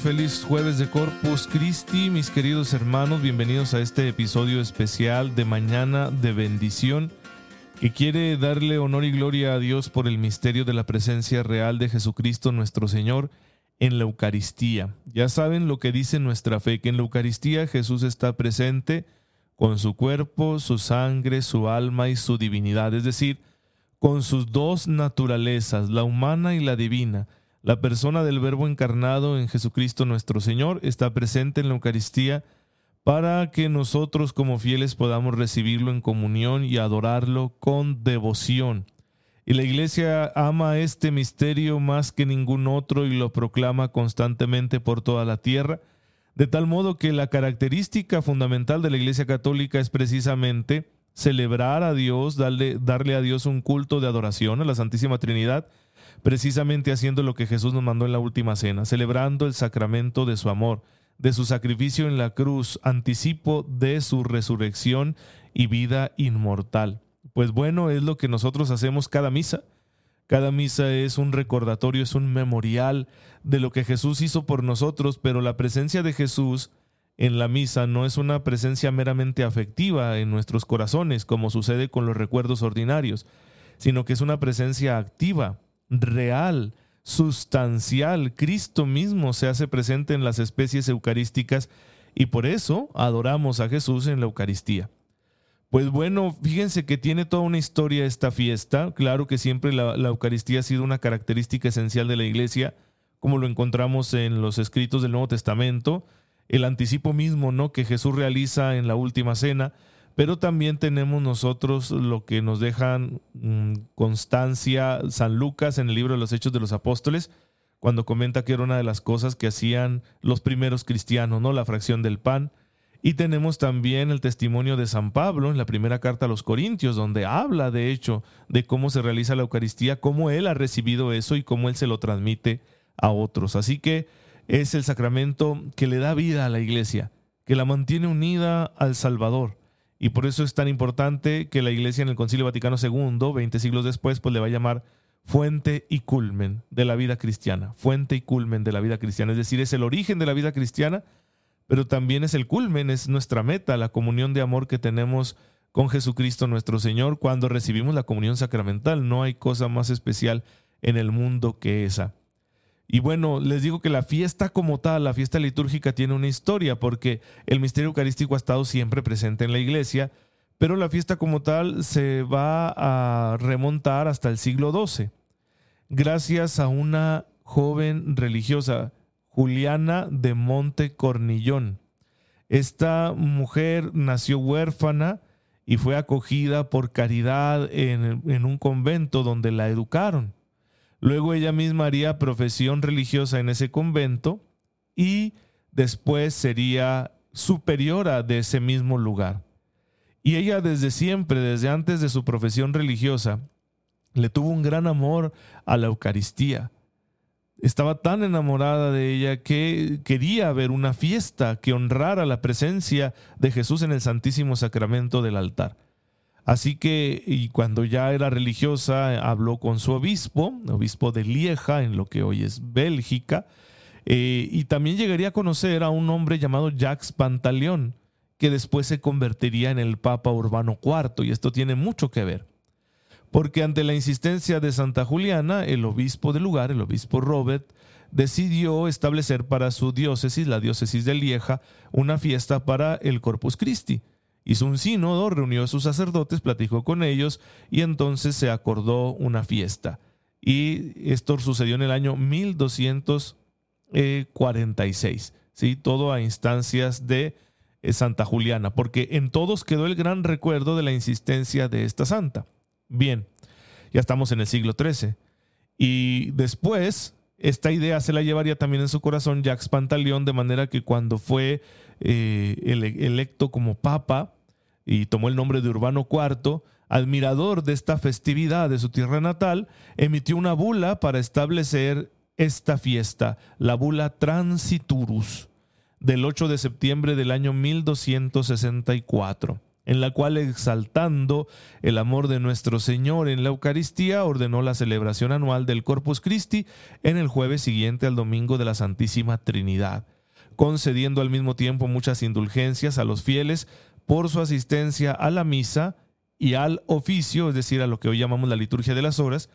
Feliz jueves de Corpus Christi, mis queridos hermanos, bienvenidos a este episodio especial de Mañana de Bendición que quiere darle honor y gloria a Dios por el misterio de la presencia real de Jesucristo nuestro Señor en la Eucaristía. Ya saben lo que dice nuestra fe, que en la Eucaristía Jesús está presente con su cuerpo, su sangre, su alma y su divinidad, es decir, con sus dos naturalezas, la humana y la divina la persona del Verbo encarnado en Jesucristo nuestro Señor está presente en la Eucaristía para que nosotros como fieles podamos recibirlo en comunión y adorarlo con devoción. Y la Iglesia ama este misterio más que ningún otro y lo proclama constantemente por toda la tierra, de tal modo que la característica fundamental de la Iglesia Católica es precisamente celebrar a Dios, darle, darle a Dios un culto de adoración a la Santísima Trinidad, precisamente haciendo lo que Jesús nos mandó en la última cena, celebrando el sacramento de su amor, de su sacrificio en la cruz, anticipo de su resurrección y vida inmortal. Pues bueno, es lo que nosotros hacemos cada misa. Cada misa es un recordatorio, es un memorial de lo que Jesús hizo por nosotros, pero la presencia de Jesús en la misa no es una presencia meramente afectiva en nuestros corazones, como sucede con los recuerdos ordinarios, sino que es una presencia activa, real, sustancial. Cristo mismo se hace presente en las especies eucarísticas y por eso adoramos a Jesús en la Eucaristía. Pues bueno, fíjense que tiene toda una historia esta fiesta. Claro que siempre la, Eucaristía ha sido una característica esencial de la Iglesia, como lo encontramos en los escritos del Nuevo Testamento, el anticipo mismo ¿no? que Jesús realiza en la última cena, pero también tenemos nosotros lo que nos dejan mm, constancia San Lucas en el libro de los Hechos de los Apóstoles, cuando comenta que era una de las cosas que hacían los primeros cristianos, ¿no? La fracción del pan. Y tenemos también el testimonio de San Pablo en la primera carta a los Corintios, donde habla de hecho de cómo se realiza la Eucaristía, cómo él ha recibido eso y cómo él se lo transmite a otros. Así que es el sacramento que le da vida a la iglesia, que la mantiene unida al Salvador y por eso es tan importante que la Iglesia en el Concilio Vaticano II, 20 siglos después, pues le va a llamar fuente y culmen de la vida cristiana, fuente y culmen de la vida cristiana. Es decir, es el origen de la vida cristiana, pero también es el culmen, es nuestra meta, la comunión de amor que tenemos con Jesucristo nuestro Señor cuando recibimos la comunión sacramental. No hay cosa más especial en el mundo que esa. Y bueno, les digo que la fiesta como tal, la fiesta litúrgica tiene una historia porque el misterio eucarístico ha estado siempre presente en la iglesia, pero la fiesta como tal se va a remontar hasta el siglo XII, gracias a una joven religiosa, Juliana de Monte Cornillón. Esta mujer nació huérfana y fue acogida por caridad en, en un convento donde la educaron. Luego ella misma haría profesión religiosa en ese convento y después sería superiora de ese mismo lugar. Y ella desde siempre, desde antes de su profesión religiosa, le tuvo un gran amor a la Eucaristía. Estaba tan enamorada de ella que quería ver una fiesta que honrara la presencia de Jesús en el Santísimo Sacramento del altar. Así que, y cuando ya era religiosa, habló con su obispo, obispo de Lieja, en lo que hoy es Bélgica, eh, y también llegaría a conocer a un hombre llamado Jacques Pantaleón, que después se convertiría en el Papa Urbano IV, y esto tiene mucho que ver. Porque ante la insistencia de Santa Juliana, el obispo del lugar, el obispo Robert, decidió establecer para su diócesis, la diócesis de Lieja, una fiesta para el Corpus Christi Hizo un sínodo, reunió a sus sacerdotes, platicó con ellos y entonces se acordó una fiesta. Y esto sucedió en el año 1246, ¿sí? todo a instancias de eh, Santa Juliana, porque en todos quedó el gran recuerdo de la insistencia de esta santa. Bien, ya estamos en el siglo XIII. Y después Esta idea se la llevaría también en su corazón Jacques Pantaleón, de manera que cuando fue eh, electo como papa y tomó el nombre de Urbano IV, admirador de esta festividad de su tierra natal, emitió una bula para establecer esta fiesta, la bula Transiturus, del 8 de septiembre del año 1264 en la cual exaltando el amor de nuestro Señor en la Eucaristía, ordenó la celebración anual del Corpus Christi en el jueves siguiente al domingo de la Santísima Trinidad, concediendo al mismo tiempo muchas indulgencias a los fieles por su asistencia a la misa y al oficio, es decir, a lo que hoy llamamos la liturgia de las horas.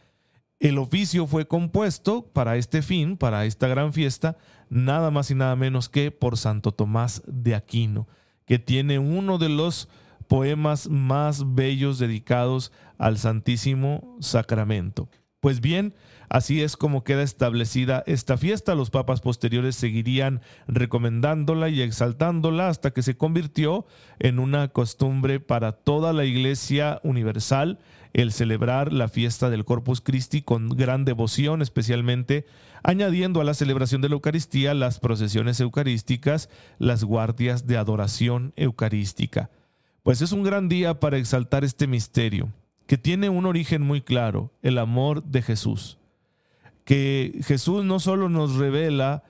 El oficio fue compuesto para este fin, para esta gran fiesta, nada más y nada menos que por Santo Tomás de Aquino, que tiene uno de los poemas más bellos dedicados al Santísimo Sacramento. Pues bien, así es como queda establecida esta fiesta. Los papas posteriores seguirían recomendándola y exaltándola hasta que se convirtió en una costumbre para toda la Iglesia universal el celebrar la fiesta del Corpus Christi con gran devoción, especialmente añadiendo a la celebración de la Eucaristía las procesiones eucarísticas, las guardias de adoración eucarística. Pues es un gran día para exaltar este misterio, que tiene un origen muy claro, el amor de Jesús. Que Jesús no solo nos revela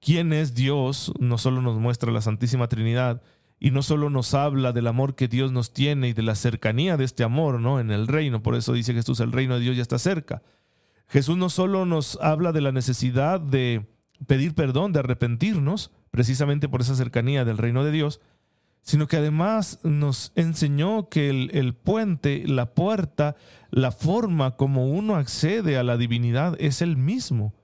quién es Dios, no solo nos muestra la Santísima Trinidad, y no solo nos habla del amor que Dios nos tiene y de la cercanía de este amor, ¿no? En el reino, por eso dice Jesús, el reino de Dios ya está cerca. Jesús no solo nos habla de la necesidad de pedir perdón, de arrepentirnos, precisamente por esa cercanía del reino de Dios, sino que además nos enseñó que el, puente, la puerta, la forma como uno accede a la divinidad es el mismo,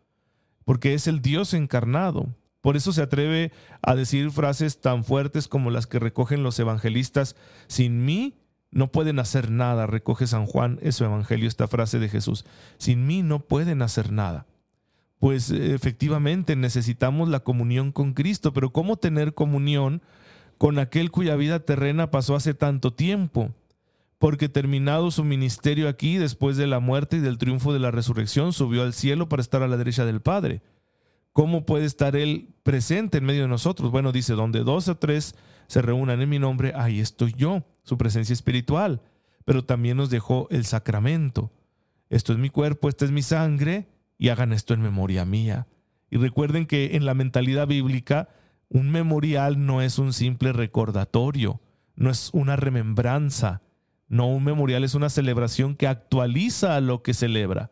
porque es el Dios encarnado. Por eso se atreve a decir frases tan fuertes como las que recogen los evangelistas, sin mí no pueden hacer nada, recoge San Juan en su evangelio esta frase de Jesús, sin mí no pueden hacer nada. Pues efectivamente necesitamos la comunión con Cristo, pero ¿cómo tener comunión? Con aquel cuya vida terrena pasó hace tanto tiempo, porque terminado su ministerio aquí, después de la muerte y del triunfo de la resurrección, subió al cielo para estar a la derecha del Padre. ¿Cómo puede estar Él presente en medio de nosotros? Bueno, dice, donde dos o tres se reúnan en mi nombre, ahí estoy yo, su presencia espiritual. Pero también nos dejó el sacramento. Esto es mi cuerpo, esta es mi sangre, y hagan esto en memoria mía. Y recuerden que en la mentalidad bíblica, un memorial no es un simple recordatorio, no es una remembranza. No, un memorial es una celebración que actualiza lo que celebra.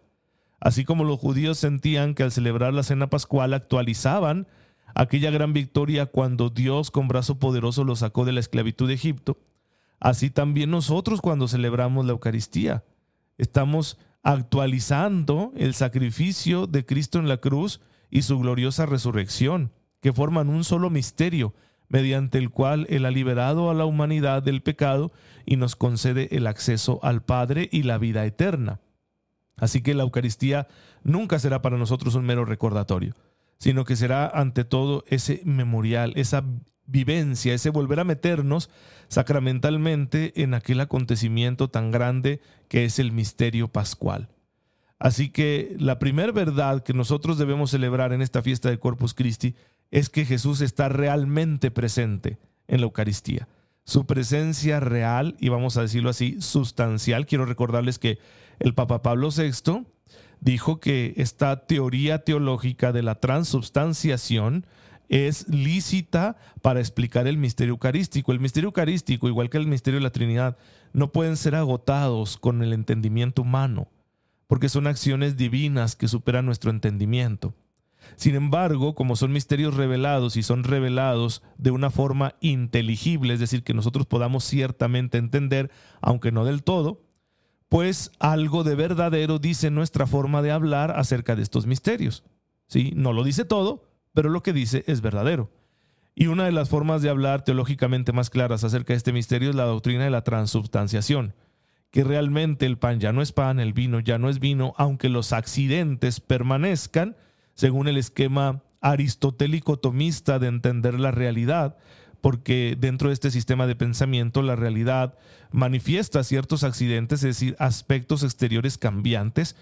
Así como los judíos sentían que al celebrar la cena pascual actualizaban aquella gran victoria cuando Dios con brazo poderoso los sacó de la esclavitud de Egipto, así también nosotros cuando celebramos la Eucaristía. Estamos actualizando el sacrificio de Cristo en la cruz y su gloriosa resurrección que forman un solo misterio, mediante el cual Él ha liberado a la humanidad del pecado y nos concede el acceso al Padre y la vida eterna. Así que la Eucaristía nunca será para nosotros un mero recordatorio, sino que será ante todo ese memorial, esa vivencia, ese volver a meternos sacramentalmente en aquel acontecimiento tan grande que es el misterio pascual. Así que la primera verdad que nosotros debemos celebrar en esta fiesta de Corpus Christi es que Jesús está realmente presente en la Eucaristía. Su presencia real, y vamos a decirlo así, sustancial. Quiero recordarles que el Papa Pablo VI dijo que esta teoría teológica de la transubstanciación es lícita para explicar el misterio eucarístico. El misterio eucarístico, igual que el misterio de la Trinidad, no pueden ser agotados con el entendimiento humano, porque son acciones divinas que superan nuestro entendimiento. Sin embargo, como son misterios revelados y son revelados de una forma inteligible, es decir, que nosotros podamos ciertamente entender, aunque no del todo, pues algo de verdadero dice nuestra forma de hablar acerca de estos misterios. ¿Sí? No lo dice todo, pero lo que dice es verdadero. Y una de las formas de hablar teológicamente más claras acerca de este misterio es la doctrina de la transubstanciación, que realmente el pan ya no es pan, el vino ya no es vino, aunque los accidentes permanezcan, según el esquema aristotélico tomista de entender la realidad, porque dentro de este sistema de pensamiento la realidad manifiesta ciertos accidentes, es decir, aspectos exteriores cambiantes,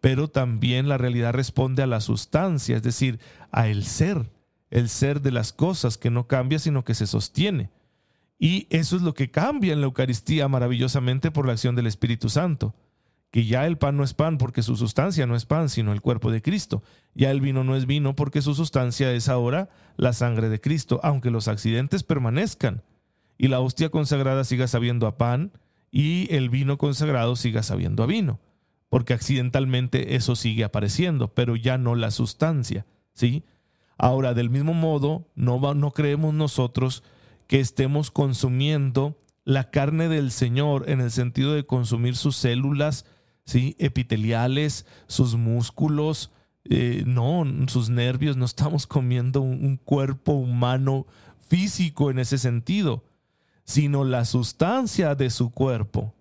pero también la realidad responde a la sustancia, es decir, a el ser, el ser de las cosas que no cambia, sino que se sostiene. Y eso es lo que cambia en la Eucaristía maravillosamente por la acción del Espíritu Santo. Que ya el pan no es pan porque su sustancia no es pan, sino el cuerpo de Cristo. Ya el vino no es vino porque su sustancia es ahora la sangre de Cristo, aunque los accidentes permanezcan. Y la hostia consagrada siga sabiendo a pan y el vino consagrado siga sabiendo a vino. Porque accidentalmente eso sigue apareciendo, pero ya no la sustancia. ¿sí? Ahora, del mismo modo, no, no creemos nosotros que estemos consumiendo la carne del Señor en el sentido de consumir sus células ¿sí? epiteliales, sus músculos, eh, no, sus nervios, no estamos comiendo un cuerpo humano físico en ese sentido, sino la sustancia de su cuerpo,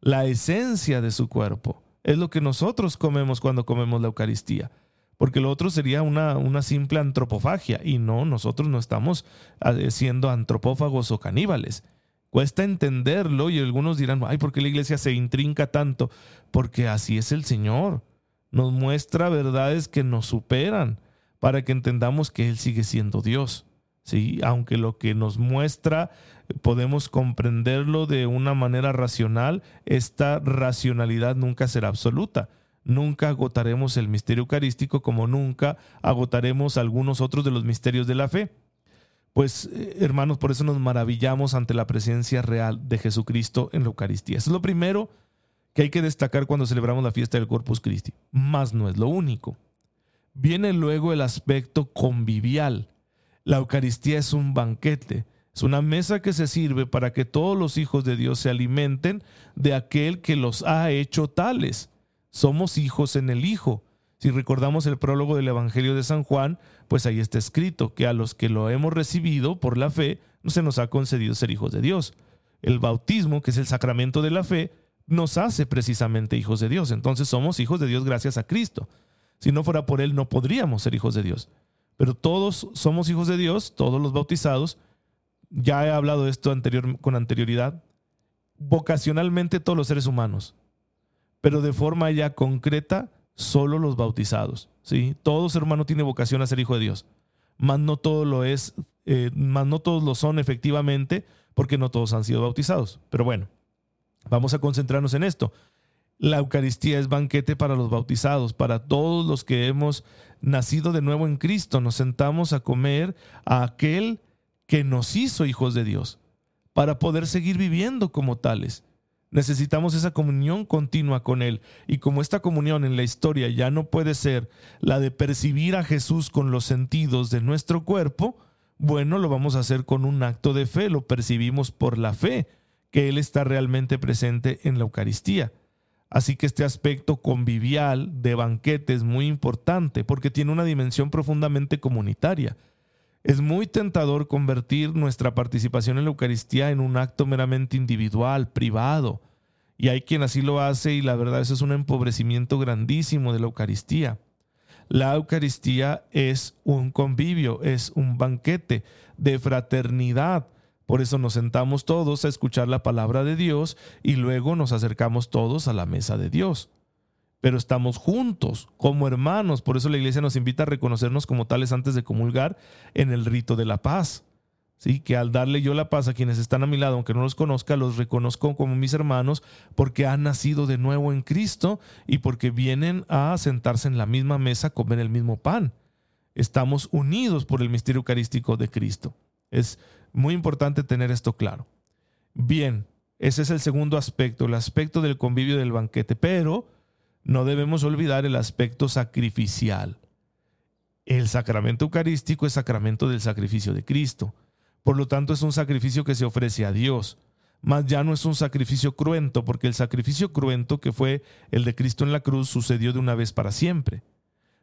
la esencia de su cuerpo. Es lo que nosotros comemos cuando comemos la Eucaristía porque lo otro sería una, una simple antropofagia y no, nosotros no estamos eh, siendo antropófagos o caníbales. Cuesta entenderlo y algunos dirán, ay, ¿por qué la iglesia se intrinca tanto? Porque así es el Señor. Nos muestra verdades que nos superan para que entendamos que Él sigue siendo Dios. ¿sí? Aunque lo que nos muestra podemos comprenderlo de una manera racional, esta racionalidad nunca será absoluta nunca agotaremos el misterio eucarístico como nunca agotaremos algunos otros de los misterios de la fe. Pues eh, hermanos, por eso nos maravillamos ante la presencia real de Jesucristo en la Eucaristía. Eso es lo primero que hay que destacar cuando celebramos la fiesta del Corpus Christi. Más no es lo único. Viene luego el aspecto convivial. La Eucaristía es un banquete, es una mesa que se sirve para que todos los hijos de Dios se alimenten de aquel que los ha hecho tales somos hijos en el Hijo. Si recordamos el prólogo del Evangelio de San Juan, pues ahí está escrito que a los que lo hemos recibido por la fe, se nos ha concedido ser hijos de Dios. El bautismo, que es el sacramento de la fe, nos hace precisamente hijos de Dios. Entonces somos hijos de Dios gracias a Cristo. Si no fuera por Él, no podríamos ser hijos de Dios. Pero todos somos hijos de Dios, todos los bautizados. Ya he hablado de esto anterior, con anterioridad. Vocacionalmente todos los seres humanos pero de forma ya concreta, solo los bautizados. ¿sí? Todo ser humano tiene vocación a ser hijo de Dios, mas no todo lo es, eh, más no todos lo son efectivamente, porque no todos han sido bautizados. Pero bueno, vamos a concentrarnos en esto. La Eucaristía es banquete para los bautizados, para todos los que hemos nacido de nuevo en Cristo. Nos sentamos a comer a aquel que nos hizo hijos de Dios, para poder seguir viviendo como tales. Necesitamos esa comunión continua con Él. Y como esta comunión en la historia ya no puede ser la de percibir a Jesús con los sentidos de nuestro cuerpo, bueno, lo vamos a hacer con un acto de fe, lo percibimos por la fe, que Él está realmente presente en la Eucaristía. Así que este aspecto convivial de banquete es muy importante porque tiene una dimensión profundamente comunitaria. Es muy tentador convertir nuestra participación en la Eucaristía en un acto meramente individual, privado. Y hay quien así lo hace y la verdad eso es un empobrecimiento grandísimo de la Eucaristía. La Eucaristía es un convivio, es un banquete de fraternidad. Por eso nos sentamos todos a escuchar la palabra de Dios y luego nos acercamos todos a la mesa de Dios pero estamos juntos como hermanos. Por eso la iglesia nos invita a reconocernos como tales antes de comulgar en el rito de la paz. ¿Sí? Que al darle yo la paz a quienes están a mi lado, aunque no los conozca, los reconozco como mis hermanos porque han nacido de nuevo en Cristo y porque vienen a sentarse en la misma mesa, comer el mismo pan. Estamos unidos por el misterio eucarístico de Cristo. Es muy importante tener esto claro. Bien, ese es el segundo aspecto, el aspecto del convivio del banquete, pero no debemos olvidar el aspecto sacrificial. El sacramento eucarístico es sacramento del sacrificio de Cristo. Por lo tanto, es un sacrificio que se ofrece a Dios. Mas ya no es un sacrificio cruento, porque el sacrificio cruento que fue el de Cristo en la cruz sucedió de una vez para siempre.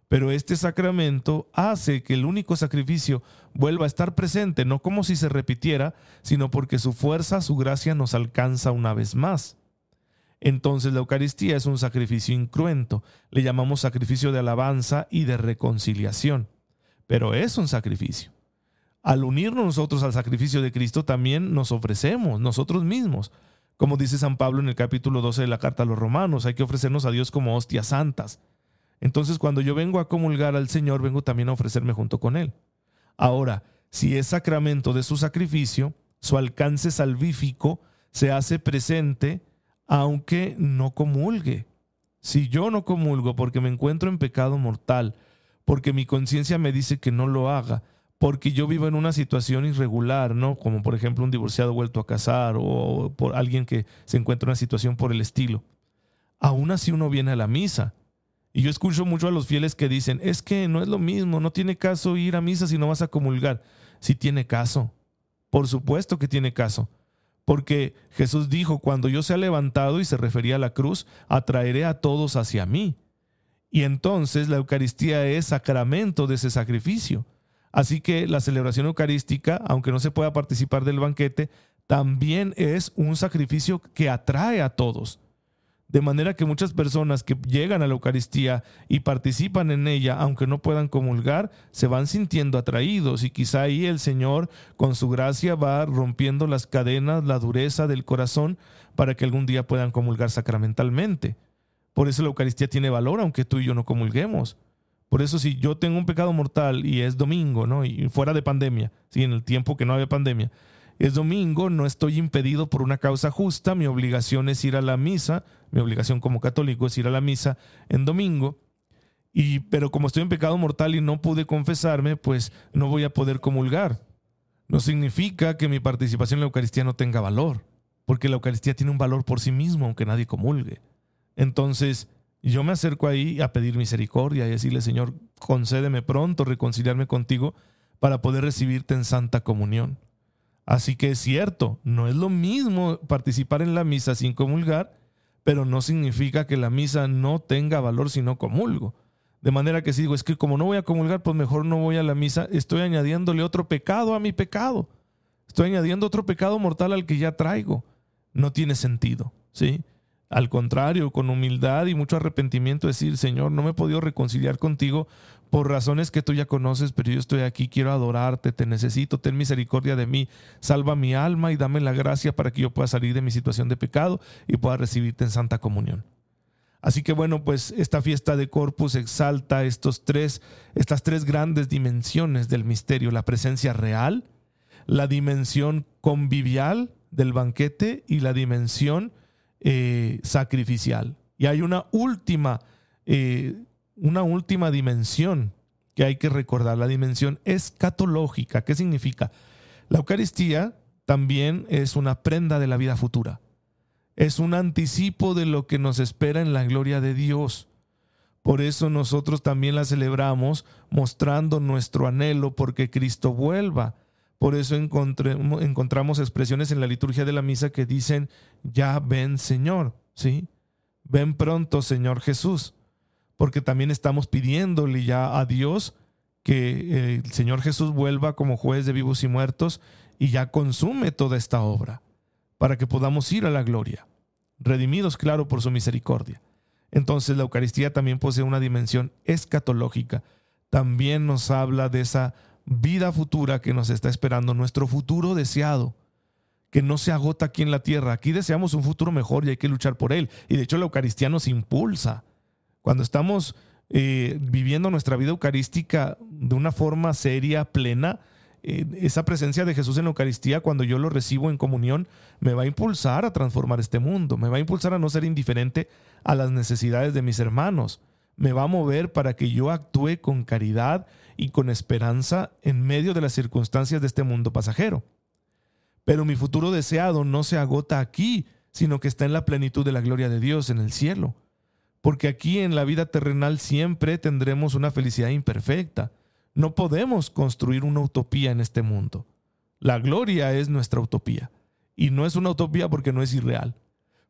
Pero este sacramento hace que el único sacrificio vuelva a estar presente, no como si se repitiera, sino porque su fuerza, su gracia nos alcanza una vez más. Entonces la Eucaristía es un sacrificio incruento, le llamamos sacrificio de alabanza y de reconciliación, pero es un sacrificio. Al unirnos nosotros al sacrificio de Cristo también nos ofrecemos nosotros mismos. Como dice San Pablo en el capítulo 12 de la carta a los romanos, hay que ofrecernos a Dios como hostias santas. Entonces cuando yo vengo a comulgar al Señor, vengo también a ofrecerme junto con Él. Ahora, si es sacramento de su sacrificio, su alcance salvífico se hace presente aunque no comulgue. Si yo no comulgo porque me encuentro en pecado mortal, porque mi conciencia me dice que no lo haga, porque yo vivo en una situación irregular, ¿no? Como por ejemplo un divorciado vuelto a casar o por alguien que se encuentra en una situación por el estilo. Aún así uno viene a la misa. Y yo escucho mucho a los fieles que dicen, es que no es lo mismo, no tiene caso ir a misa si no vas a comulgar. Sí tiene caso. Por supuesto que tiene caso. Porque Jesús dijo, cuando yo sea levantado, y se refería a la cruz, atraeré a todos hacia mí. Y entonces la Eucaristía es sacramento de ese sacrificio. Así que la celebración eucarística, aunque no se pueda participar del banquete, también es un sacrificio que atrae a todos. De manera que muchas personas que llegan a la Eucaristía y participan en ella, aunque no puedan comulgar, se van sintiendo atraídos y quizá ahí el Señor con su gracia va rompiendo las cadenas, la dureza del corazón para que algún día puedan comulgar sacramentalmente. Por eso la Eucaristía tiene valor aunque tú y yo no comulguemos. Por eso si yo tengo un pecado mortal y es domingo, ¿no? Y fuera de pandemia, ¿sí? en el tiempo que no había pandemia, es domingo, no estoy impedido por una causa justa, mi obligación es ir a la misa, mi obligación como católico es ir a la misa en domingo, y pero como estoy en pecado mortal y no pude confesarme, pues no voy a poder comulgar. No significa que mi participación en la Eucaristía no tenga valor, porque la Eucaristía tiene un valor por sí mismo, aunque nadie comulgue. Entonces, yo me acerco ahí a pedir misericordia y decirle, Señor, concédeme pronto reconciliarme contigo para poder recibirte en santa comunión. Así que es cierto, no es lo mismo participar en la misa sin comulgar, pero no significa que la misa no tenga valor si no comulgo. De manera que si digo, es que como no voy a comulgar, pues mejor no voy a la misa, estoy añadiéndole otro pecado a mi pecado. Estoy añadiendo otro pecado mortal al que ya traigo. No tiene sentido, ¿sí? Al contrario, con humildad y mucho arrepentimiento decir, Señor, no me he podido reconciliar contigo por razones que tú ya conoces, pero yo estoy aquí, quiero adorarte, te necesito, ten misericordia de mí, salva mi alma y dame la gracia para que yo pueda salir de mi situación de pecado y pueda recibirte en santa comunión. Así que bueno, pues esta fiesta de Corpus exalta estos tres, estas tres grandes dimensiones del misterio, la presencia real, la dimensión convivial del banquete y la dimensión eh, sacrificial. Y hay una última, eh, una última dimensión que hay que recordar, la dimensión escatológica. ¿Qué significa? La Eucaristía también es una prenda de la vida futura. Es un anticipo de lo que nos espera en la gloria de Dios. Por eso nosotros también la celebramos mostrando nuestro anhelo porque Cristo vuelva. Por eso encontramos expresiones en la liturgia de la misa que dicen, ya ven Señor, ¿sí? Ven pronto Señor Jesús, porque también estamos pidiéndole ya a Dios que eh, el Señor Jesús vuelva como juez de vivos y muertos y ya consume toda esta obra, para que podamos ir a la gloria, redimidos, claro, por su misericordia. Entonces la Eucaristía también posee una dimensión escatológica, también nos habla de esa vida futura que nos está esperando, nuestro futuro deseado, que no se agota aquí en la tierra. Aquí deseamos un futuro mejor y hay que luchar por él. Y de hecho la Eucaristía nos impulsa. Cuando estamos eh, viviendo nuestra vida eucarística de una forma seria, plena, eh, esa presencia de Jesús en la Eucaristía, cuando yo lo recibo en comunión, me va a impulsar a transformar este mundo, me va a impulsar a no ser indiferente a las necesidades de mis hermanos, me va a mover para que yo actúe con caridad y con esperanza en medio de las circunstancias de este mundo pasajero. Pero mi futuro deseado no se agota aquí, sino que está en la plenitud de la gloria de Dios en el cielo. Porque aquí en la vida terrenal siempre tendremos una felicidad imperfecta. No podemos construir una utopía en este mundo. La gloria es nuestra utopía. Y no es una utopía porque no es irreal.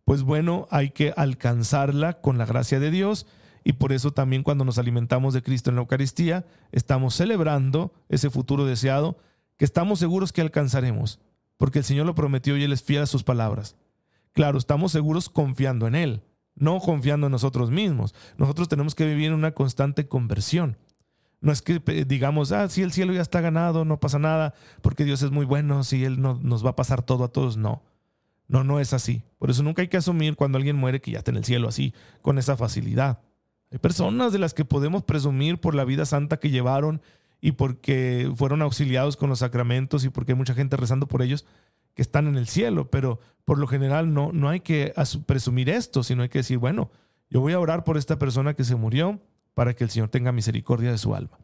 Pues bueno, hay que alcanzarla con la gracia de Dios y por eso también cuando nos alimentamos de Cristo en la Eucaristía, estamos celebrando ese futuro deseado que estamos seguros que alcanzaremos, porque el Señor lo prometió y Él es fiel a sus palabras. Claro, estamos seguros confiando en Él, no confiando en nosotros mismos. Nosotros tenemos que vivir en una constante conversión. No es que digamos, ah, si el cielo ya está ganado, no pasa nada, porque Dios es muy bueno, si Él no, nos va a pasar todo a todos. No, no, no es así. Por eso nunca hay que asumir cuando alguien muere que ya está en el cielo así, con esa facilidad. Hay personas de las que podemos presumir por la vida santa que llevaron y porque fueron auxiliados con los sacramentos y porque hay mucha gente rezando por ellos que están en el cielo, pero por lo general no, no hay que presumir esto, sino hay que decir, bueno, yo voy a orar por esta persona que se murió para que el Señor tenga misericordia de su alma.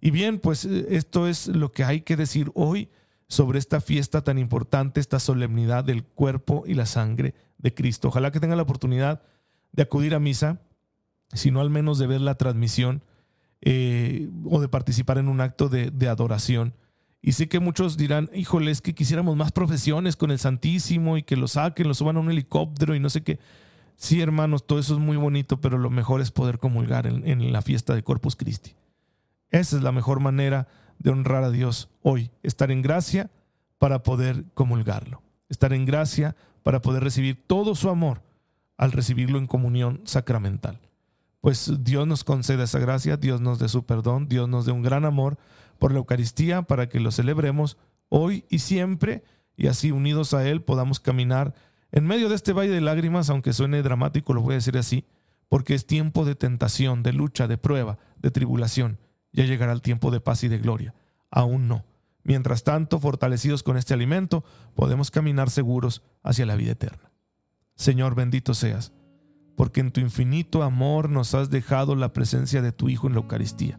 Y bien, pues eh, esto es lo que hay que decir hoy sobre esta fiesta tan importante, esta solemnidad del cuerpo y la sangre de Cristo. Ojalá que tenga la oportunidad de acudir a misa, sino al menos de ver la transmisión eh, o de participar en un acto de, adoración. Y sé que muchos dirán, híjole, es que quisiéramos más profesiones con el Santísimo y que lo saquen, lo suban a un helicóptero y no sé qué. Sí, hermanos, todo eso es muy bonito, pero lo mejor es poder comulgar en, en la fiesta de Corpus Christi. Esa es la mejor manera de honrar a Dios hoy, estar en gracia para poder comulgarlo, estar en gracia para poder recibir todo su amor al recibirlo en comunión sacramental pues Dios nos conceda esa gracia, Dios nos dé su perdón, Dios nos dé un gran amor por la Eucaristía para que lo celebremos hoy y siempre y así unidos a Él podamos caminar en medio de este valle de lágrimas, aunque suene dramático, lo voy a decir así, porque es tiempo de tentación, de lucha, de prueba, de tribulación. Ya llegará el tiempo de paz y de gloria. Aún no. Mientras tanto, fortalecidos con este alimento, podemos caminar seguros hacia la vida eterna. Señor, bendito seas porque en tu infinito amor nos has dejado la presencia de tu Hijo en la Eucaristía.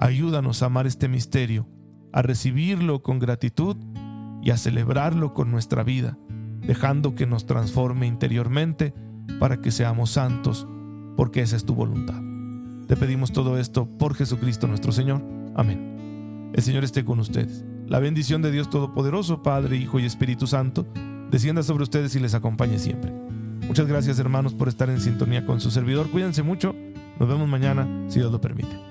Ayúdanos a amar este misterio, a recibirlo con gratitud y a celebrarlo con nuestra vida, dejando que nos transforme interiormente para que seamos santos, porque esa es tu voluntad. Te pedimos todo esto por Jesucristo nuestro Señor. Amén. El Señor esté con ustedes. La bendición de Dios Todopoderoso, Padre, Hijo y Espíritu Santo, descienda sobre ustedes y les acompañe siempre. Muchas gracias hermanos por estar en sintonía con su servidor. Cuídense mucho. Nos vemos mañana, si Dios lo permite.